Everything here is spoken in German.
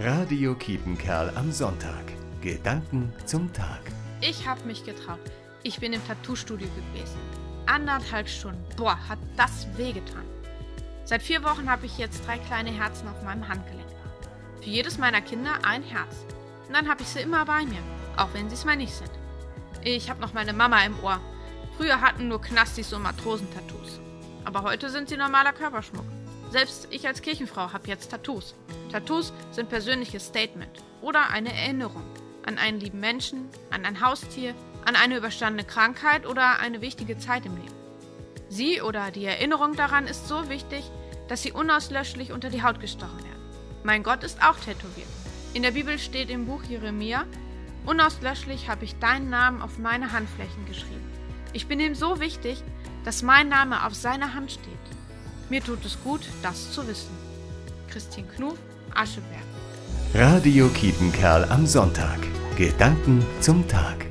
Radio Kiepenkerl am Sonntag. Gedanken zum Tag. Ich hab mich getraut. Ich bin im Tattoo-Studio gewesen. Anderthalb Stunden. Boah, hat das wehgetan. Seit vier Wochen habe ich jetzt drei kleine Herzen auf meinem Handgelenk. Für jedes meiner Kinder ein Herz. Und dann habe ich sie immer bei mir, auch wenn sie es mal nicht sind. Ich habe noch meine Mama im Ohr. Früher hatten nur Knastis so Matrosen-Tattoos. Aber heute sind sie normaler Körperschmuck. Selbst ich als Kirchenfrau habe jetzt Tattoos. Tattoos sind persönliches Statement oder eine Erinnerung an einen lieben Menschen, an ein Haustier, an eine überstandene Krankheit oder eine wichtige Zeit im Leben. Sie oder die Erinnerung daran ist so wichtig, dass sie unauslöschlich unter die Haut gestochen werden. Mein Gott ist auch tätowiert. In der Bibel steht im Buch Jeremia, unauslöschlich habe ich deinen Namen auf meine Handflächen geschrieben. Ich bin ihm so wichtig, dass mein Name auf seiner Hand steht. Mir tut es gut, das zu wissen. Christine Knuf, Ascheberg. Radio Kiepenkerl am Sonntag. Gedanken zum Tag.